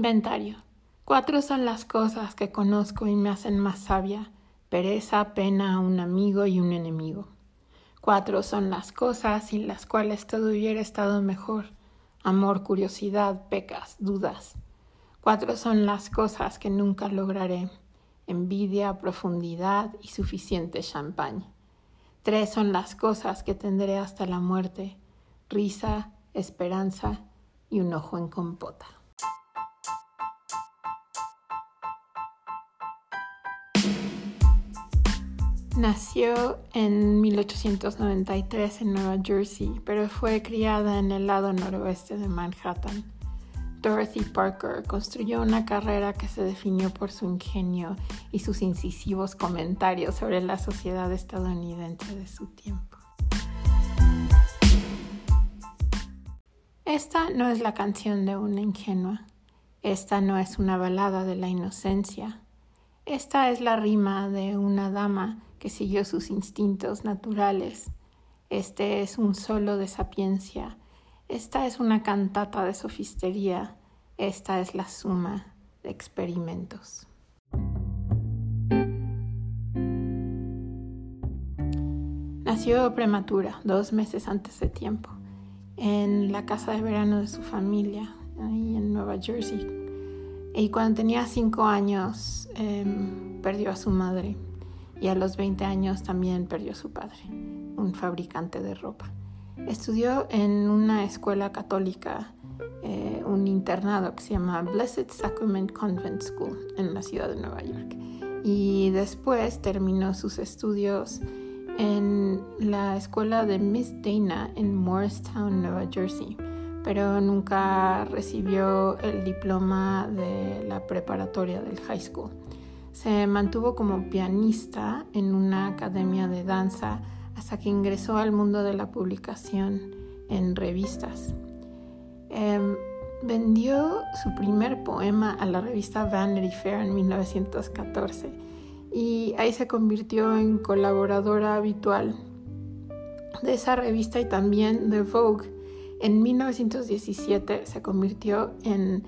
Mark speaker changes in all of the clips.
Speaker 1: Inventario. Cuatro son las cosas que conozco y me hacen más sabia. Pereza, pena, un amigo y un enemigo. Cuatro son las cosas sin las cuales todo hubiera estado mejor. Amor, curiosidad, pecas, dudas. Cuatro son las cosas que nunca lograré. Envidia, profundidad y suficiente champán. Tres son las cosas que tendré hasta la muerte. Risa, esperanza y un ojo en compota. Nació en 1893 en Nueva Jersey, pero fue criada en el lado noroeste de Manhattan. Dorothy Parker construyó una carrera que se definió por su ingenio y sus incisivos comentarios sobre la sociedad estadounidense de su tiempo. Esta no es la canción de una ingenua, esta no es una balada de la inocencia, esta es la rima de una dama que siguió sus instintos naturales. Este es un solo de sapiencia. Esta es una cantata de sofistería. Esta es la suma de experimentos. Nació prematura, dos meses antes de tiempo, en la casa de verano de su familia, ahí en Nueva Jersey. Y cuando tenía cinco años, em, perdió a su madre y a los 20 años también perdió su padre, un fabricante de ropa. Estudió en una escuela católica, eh, un internado que se llama Blessed Sacrament Convent School en la ciudad de Nueva York. Y después terminó sus estudios en la escuela de Miss Dana en Morristown, Nueva Jersey, pero nunca recibió el diploma de la preparatoria del high school. Se mantuvo como pianista en una academia de danza hasta que ingresó al mundo de la publicación en revistas. Em, vendió su primer poema a la revista Vanity Fair en 1914 y ahí se convirtió en colaboradora habitual de esa revista y también de Vogue. En 1917 se convirtió en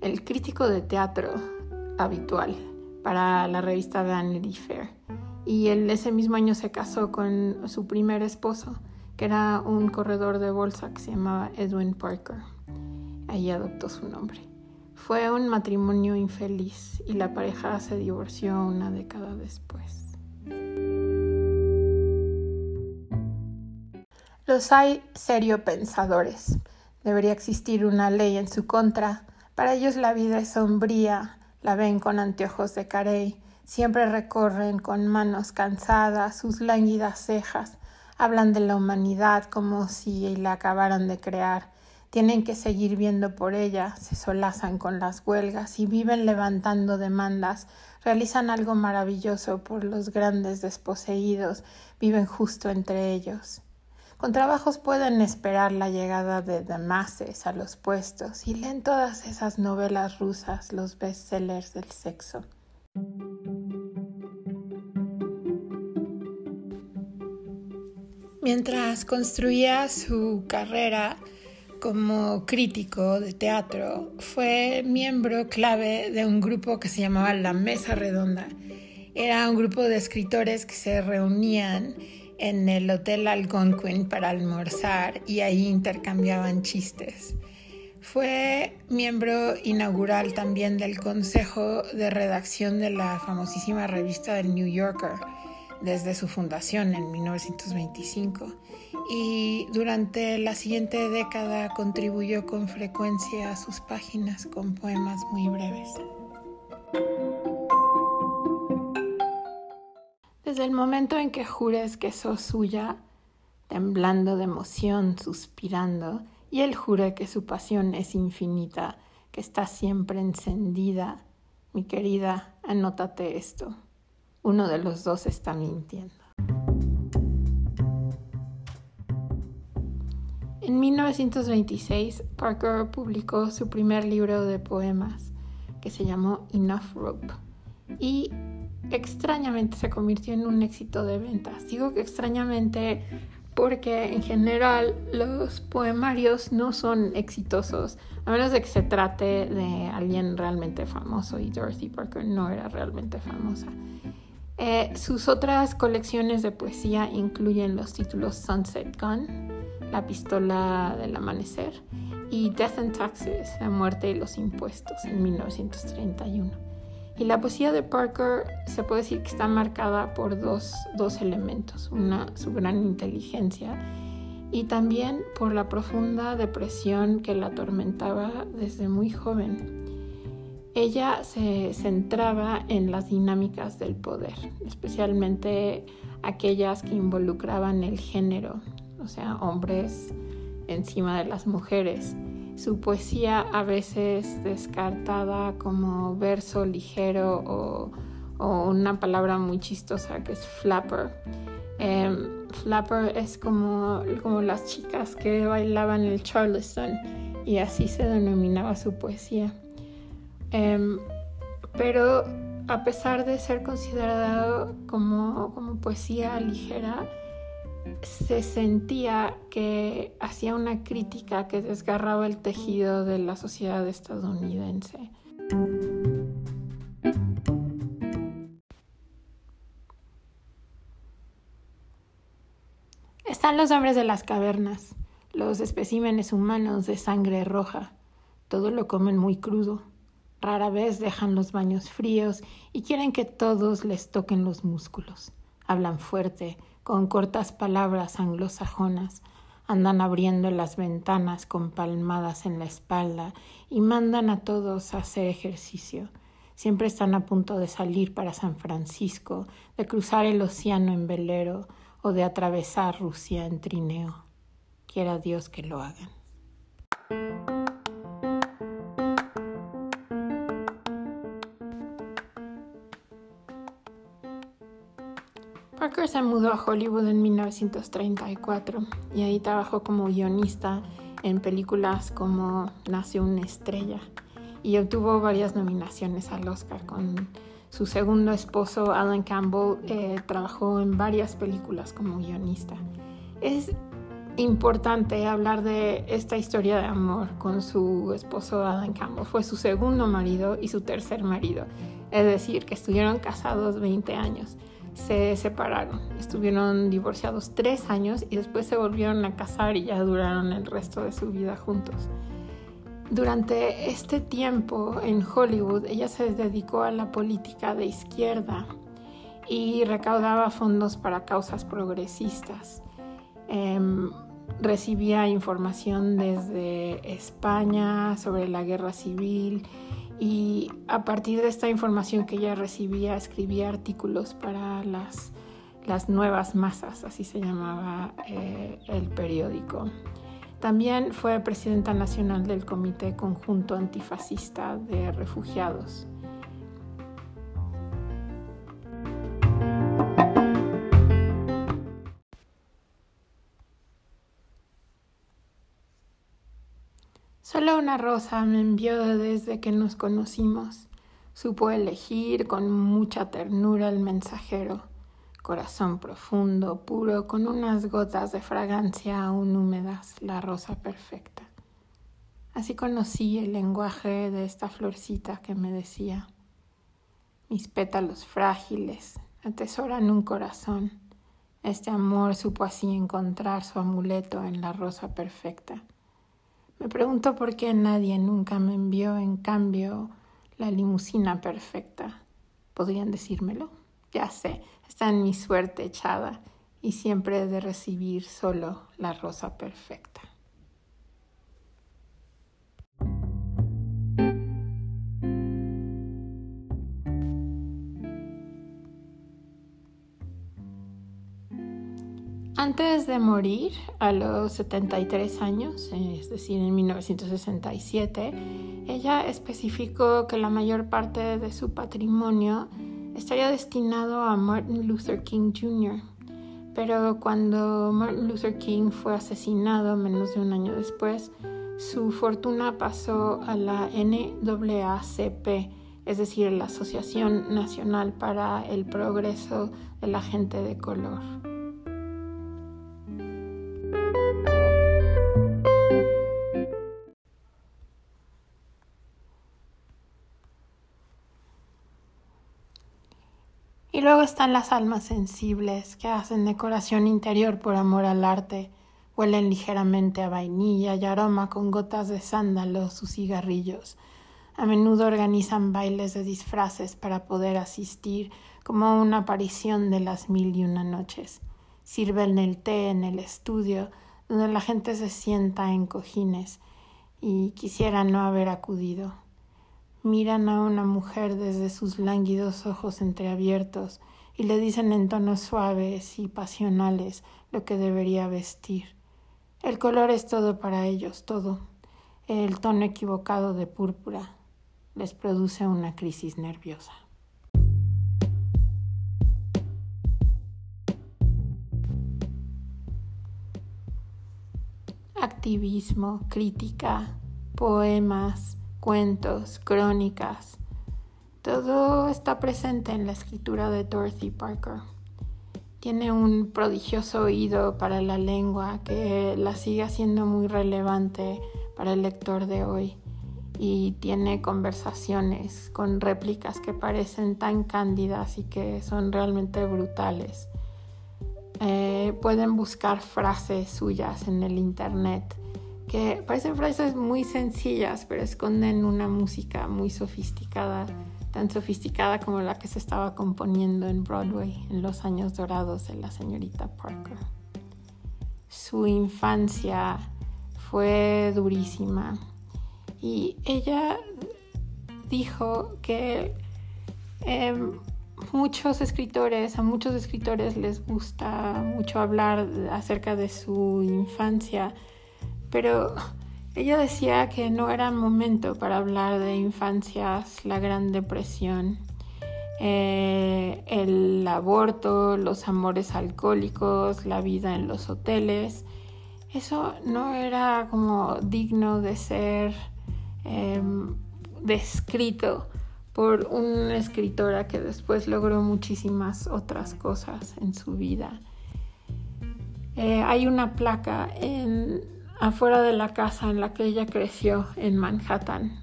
Speaker 1: el crítico de teatro habitual para la revista Vanity Fair. Y él ese mismo año se casó con su primer esposo, que era un corredor de bolsa que se llamaba Edwin Parker. Ahí adoptó su nombre. Fue un matrimonio infeliz y la pareja se divorció una década después. Los hay serio pensadores. Debería existir una ley en su contra. Para ellos la vida es sombría, la ven con anteojos de carey, siempre recorren con manos cansadas sus lánguidas cejas, hablan de la humanidad como si la acabaran de crear, tienen que seguir viendo por ella, se solazan con las huelgas y viven levantando demandas, realizan algo maravilloso por los grandes desposeídos, viven justo entre ellos. Con trabajos pueden esperar la llegada de Damases a los puestos y leen todas esas novelas rusas, los bestsellers del sexo. Mientras construía su carrera como crítico de teatro, fue miembro clave de un grupo que se llamaba La Mesa Redonda. Era un grupo de escritores que se reunían en el Hotel Algonquin para almorzar y ahí intercambiaban chistes. Fue miembro inaugural también del consejo de redacción de la famosísima revista del New Yorker desde su fundación en 1925 y durante la siguiente década contribuyó con frecuencia a sus páginas con poemas muy breves. Desde el momento en que jures que sos suya, temblando de emoción, suspirando, y él jure que su pasión es infinita, que está siempre encendida, mi querida, anótate esto. Uno de los dos está mintiendo. En 1926, Parker publicó su primer libro de poemas, que se llamó Enough Rope, y extrañamente se convirtió en un éxito de ventas. Digo que extrañamente porque en general los poemarios no son exitosos, a menos de que se trate de alguien realmente famoso y Dorothy Parker no era realmente famosa. Eh, sus otras colecciones de poesía incluyen los títulos Sunset Gun, La pistola del amanecer, y Death and Taxes, La muerte y los impuestos, en 1931. Y la poesía de Parker se puede decir que está marcada por dos, dos elementos, una, su gran inteligencia y también por la profunda depresión que la atormentaba desde muy joven. Ella se centraba en las dinámicas del poder, especialmente aquellas que involucraban el género, o sea, hombres encima de las mujeres. Su poesía a veces descartada como verso ligero o, una palabra muy chistosa que es flapper. Em, flapper es como, como las chicas que bailaban el charleston y así se denominaba su poesía. Em, pero a pesar de ser considerado como, como poesía ligera, se sentía que hacía una crítica que desgarraba el tejido de la sociedad estadounidense. Están los hombres de las cavernas, los especímenes humanos de sangre roja. Todo lo comen muy crudo. Rara vez dejan los baños fríos y quieren que todos les toquen los músculos. Hablan fuerte, con cortas palabras anglosajonas, andan abriendo las ventanas con palmadas en la espalda y mandan a todos a hacer ejercicio. Siempre están a punto de salir para San Francisco, de cruzar el océano en velero o de atravesar Rusia en trineo. Quiera Dios que lo hagan. Se mudó a Hollywood en 1934 y ahí trabajó como guionista en películas como Nació una estrella y obtuvo varias nominaciones al Oscar. Con su segundo esposo, Alan Campbell, eh, trabajó en varias películas como guionista. Es importante hablar de esta historia de amor con su esposo Alan Campbell. Fue su segundo marido y su tercer marido, es decir, que estuvieron casados 20 años se separaron. Estuvieron divorciados tres años y después se volvieron a casar y ya duraron el resto de su vida juntos. Durante este tiempo en Hollywood, ella se dedicó a la política de izquierda y recaudaba fondos para causas progresistas. Em, recibía información desde España sobre la guerra civil y a partir de esta información que ella recibía escribía artículos para las, nuevas masas, así se llamaba eh, el periódico. También fue presidenta nacional del Comité Conjunto Antifascista de Refugiados. Solo una rosa me envió desde que nos conocimos. Supo elegir con mucha ternura el mensajero, corazón profundo, puro, con unas gotas de fragancia aún húmedas, la rosa perfecta. Así conocí el lenguaje de esta florcita que me decía, mis pétalos frágiles atesoran un corazón. Este amor supo así encontrar su amuleto en la rosa perfecta. Me pregunto por qué nadie nunca me envió en cambio la limusina perfecta. ¿Podrían decírmelo? Ya sé, está en mi suerte echada y siempre he de recibir solo la rosa perfecta. Antes de morir, a los 73 años, es decir, en 1967, ella especificó que la mayor parte de su patrimonio estaría destinado a Martin Luther King Jr. Pero cuando Martin Luther King fue asesinado menos de un año después, su fortuna pasó a la NAACP, es decir, la Asociación Nacional para el Progreso de la Gente de Color. Luego están las almas sensibles que hacen decoración interior por amor al arte, huelen ligeramente a vainilla y aroma con gotas de sándalos sus cigarrillos. A menudo organizan bailes de disfraces para poder asistir como una aparición de las mil y una noches. Sirven el té en el estudio, donde la gente se sienta en cojines y quisiera no haber acudido. Miran a una mujer desde sus lánguidos ojos entreabiertos y le dicen en tonos suaves y pasionales lo que debería vestir. El color es todo para ellos, todo. El tono equivocado de púrpura les produce una crisis nerviosa. Activismo, crítica, poemas, cuentos, crónicas. Todo está presente en la escritura de Dorothy Parker. Tiene un prodigioso oído para la lengua que la sigue haciendo muy relevante para el lector de hoy y tiene conversaciones con réplicas que parecen tan cándidas y que son realmente brutales. Eh, pueden buscar frases suyas en el internet que parecen frases muy sencillas, pero esconden una música muy sofisticada, tan sofisticada como la que se estaba componiendo en Broadway en los años dorados de la señorita Parker. Su infancia fue durísima y ella dijo que em, muchos escritores, a muchos escritores les gusta mucho hablar acerca de su infancia, pero ella decía que no era momento para hablar de infancias, la Gran Depresión, eh, el aborto, los amores alcohólicos, la vida en los hoteles. Eso no era como digno de ser em, descrito por una escritora que después logró muchísimas otras cosas en su vida. Eh, hay una placa en afuera de la casa en la que ella creció en Manhattan,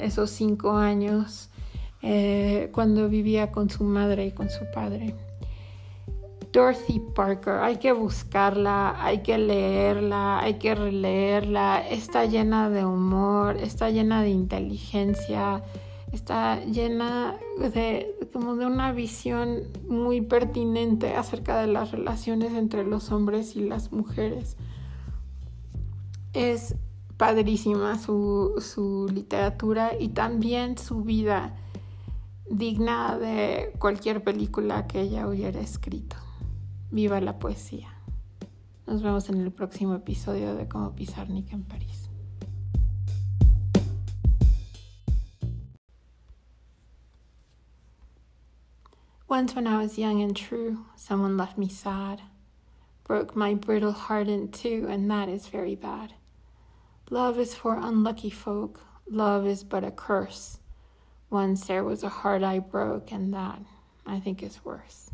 Speaker 1: esos cinco años eh, cuando vivía con su madre y con su padre. Dorothy Parker, hay que buscarla, hay que leerla, hay que releerla, está llena de humor, está llena de inteligencia, está llena de como de una visión muy pertinente acerca de las relaciones entre los hombres y las mujeres es padrísima su, literatura y también su vida digna de cualquier película que ella hubiera escrito. Viva la poesía. Nos vemos en el próximo episodio de Cómo Pizarnik en París. Once when I was young and true, someone left me sad, broke my brittle heart in two, and that is very bad. Love is for unlucky folk, love is but a curse. Once there was a heart I broke, and that I think is worse.